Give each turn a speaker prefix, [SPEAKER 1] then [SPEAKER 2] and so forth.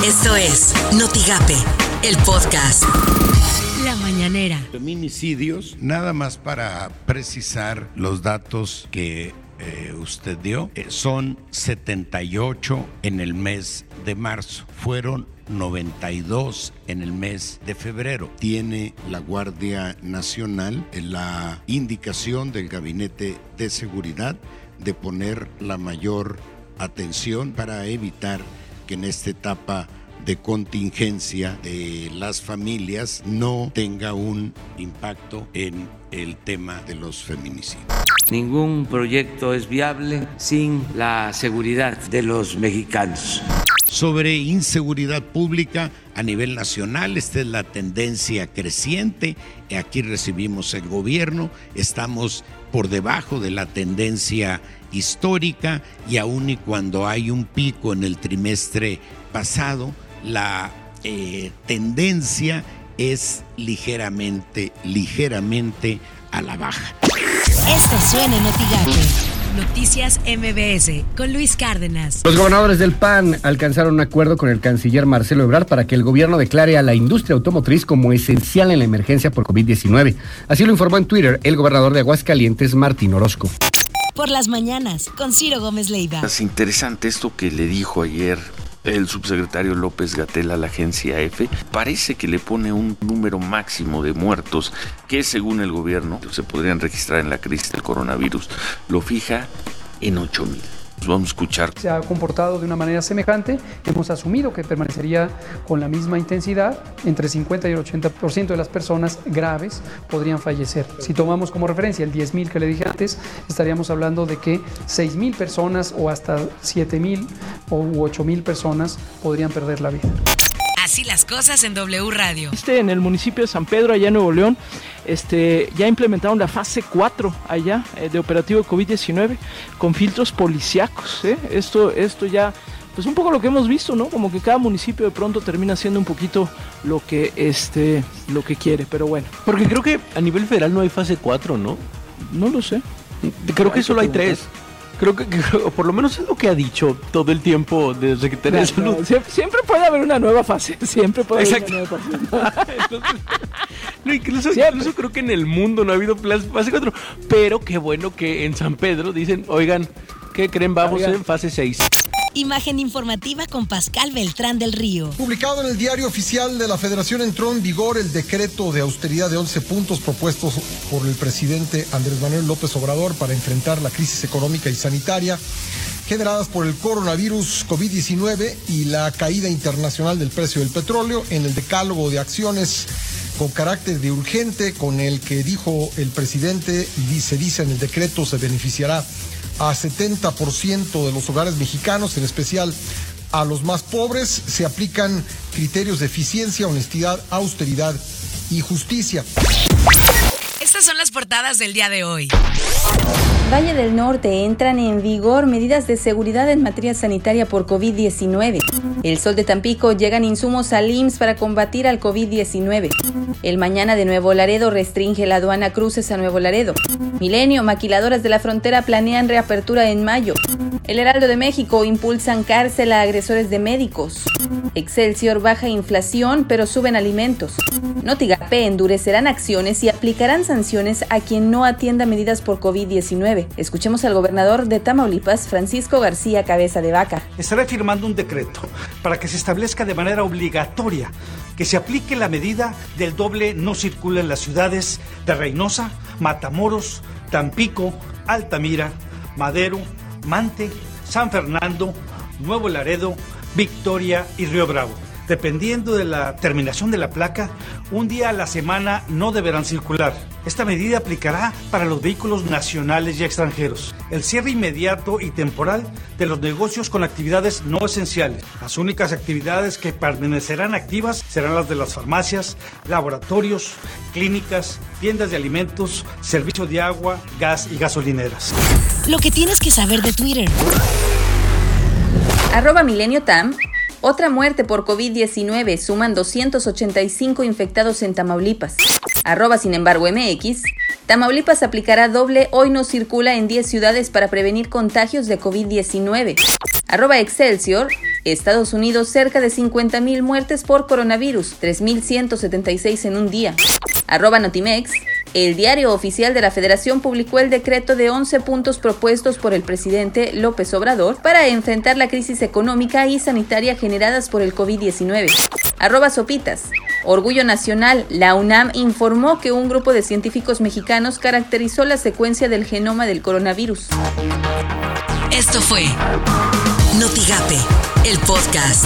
[SPEAKER 1] Esto es Notigape, el podcast. La mañanera.
[SPEAKER 2] Feminicidios, nada más para precisar los datos que eh, usted dio, eh, son 78 en el mes de marzo. Fueron 92 en el mes de febrero. Tiene la Guardia Nacional la indicación del Gabinete de Seguridad de poner la mayor atención para evitar que en esta etapa de contingencia de las familias no tenga un impacto en el tema de los feminicidios.
[SPEAKER 3] Ningún proyecto es viable sin la seguridad de los mexicanos.
[SPEAKER 2] Sobre inseguridad pública a nivel nacional, esta es la tendencia creciente. Aquí recibimos el gobierno, estamos por debajo de la tendencia histórica y aun y cuando hay un pico en el trimestre pasado, la eh, tendencia es ligeramente, ligeramente a la baja.
[SPEAKER 1] Noticias MBS con Luis Cárdenas.
[SPEAKER 4] Los gobernadores del PAN alcanzaron un acuerdo con el canciller Marcelo Ebrard para que el gobierno declare a la industria automotriz como esencial en la emergencia por COVID-19. Así lo informó en Twitter el gobernador de Aguascalientes, Martín Orozco.
[SPEAKER 1] Por las mañanas, con Ciro Gómez Leiva.
[SPEAKER 5] Es interesante esto que le dijo ayer el subsecretario López Gatel a la agencia EFE, parece que le pone un número máximo de muertos que según el gobierno se podrían registrar en la crisis del coronavirus. Lo fija en 8 mil. Vamos a escuchar.
[SPEAKER 6] Se ha comportado de una manera semejante. Hemos asumido que permanecería con la misma intensidad. Entre 50 y el 80% de las personas graves podrían fallecer. Si tomamos como referencia el 10.000 que le dije antes, estaríamos hablando de que 6.000 personas o hasta 7.000 u 8.000 personas podrían perder la vida.
[SPEAKER 1] Así las cosas en W Radio.
[SPEAKER 7] Este, en el municipio de San Pedro, allá en Nuevo León, este, ya implementaron la fase 4 allá eh, de operativo COVID-19 con filtros policíacos. ¿eh? Esto, esto ya, pues un poco lo que hemos visto, ¿no? Como que cada municipio de pronto termina haciendo un poquito lo que, este, lo que quiere, pero bueno.
[SPEAKER 8] Porque creo que a nivel federal no hay fase 4, ¿no?
[SPEAKER 7] No lo sé.
[SPEAKER 8] Creo que solo hay tres creo que, por lo menos es lo que ha dicho todo el tiempo desde que tenés salud.
[SPEAKER 7] siempre, puede haber una nueva fase, siempre puede haber una nueva fase.
[SPEAKER 8] no, incluso, incluso, creo que en el mundo no ha habido fase 4, pero qué bueno que en San Pedro dicen, oigan, ¿qué creen? Vamos en fase 6.
[SPEAKER 1] Imagen informativa con Pascal Beltrán del Río.
[SPEAKER 9] Publicado en el diario oficial de la Federación entró en vigor el decreto de austeridad de 11 puntos propuestos por el presidente Andrés Manuel López Obrador para enfrentar la crisis económica y sanitaria generadas por el coronavirus COVID-19 y la caída internacional del precio del petróleo en el decálogo de acciones con carácter de urgente con el que dijo el presidente y se dice en el decreto se beneficiará a 70% de los hogares mexicanos, en especial a los más pobres. Se aplican criterios de eficiencia, honestidad, austeridad y justicia.
[SPEAKER 1] Estas son las portadas del día de hoy.
[SPEAKER 10] Valle del Norte entran en vigor medidas de seguridad en materia sanitaria por COVID-19. El Sol de Tampico llegan insumos al IMSS para combatir al COVID-19. El Mañana de Nuevo Laredo restringe la aduana cruces a Nuevo Laredo. Milenio, maquiladoras de la frontera planean reapertura en mayo. El Heraldo de México impulsan cárcel a agresores de médicos. Excelsior baja inflación, pero suben alimentos. Notigape endurecerán acciones y aplicarán sanciones a quien no atienda medidas por COVID-19. Escuchemos al gobernador de Tamaulipas, Francisco García Cabeza de Vaca.
[SPEAKER 11] Estará firmando un decreto para que se establezca de manera obligatoria que se aplique la medida del doble no circula en las ciudades de Reynosa, Matamoros, Tampico, Altamira, Madero, Mante, San Fernando, Nuevo Laredo, Victoria y Río Bravo. Dependiendo de la terminación de la placa, un día a la semana no deberán circular. Esta medida aplicará para los vehículos nacionales y extranjeros. El cierre inmediato y temporal de los negocios con actividades no esenciales. Las únicas actividades que permanecerán activas serán las de las farmacias, laboratorios, clínicas, tiendas de alimentos, servicio de agua, gas y gasolineras.
[SPEAKER 1] Lo que tienes que saber de Twitter.
[SPEAKER 10] Arroba Milenio Tam otra muerte por COVID-19, suman 285 infectados en Tamaulipas. Arroba sin embargo MX. Tamaulipas aplicará doble hoy no circula en 10 ciudades para prevenir contagios de COVID-19. Arroba Excelsior. Estados Unidos cerca de 50.000 muertes por coronavirus, 3.176 en un día. Arroba Notimex. El diario oficial de la Federación publicó el decreto de 11 puntos propuestos por el presidente López Obrador para enfrentar la crisis económica y sanitaria generadas por el COVID-19. Arroba Sopitas. Orgullo Nacional, la UNAM informó que un grupo de científicos mexicanos caracterizó la secuencia del genoma del coronavirus.
[SPEAKER 1] Esto fue Notigape, el podcast.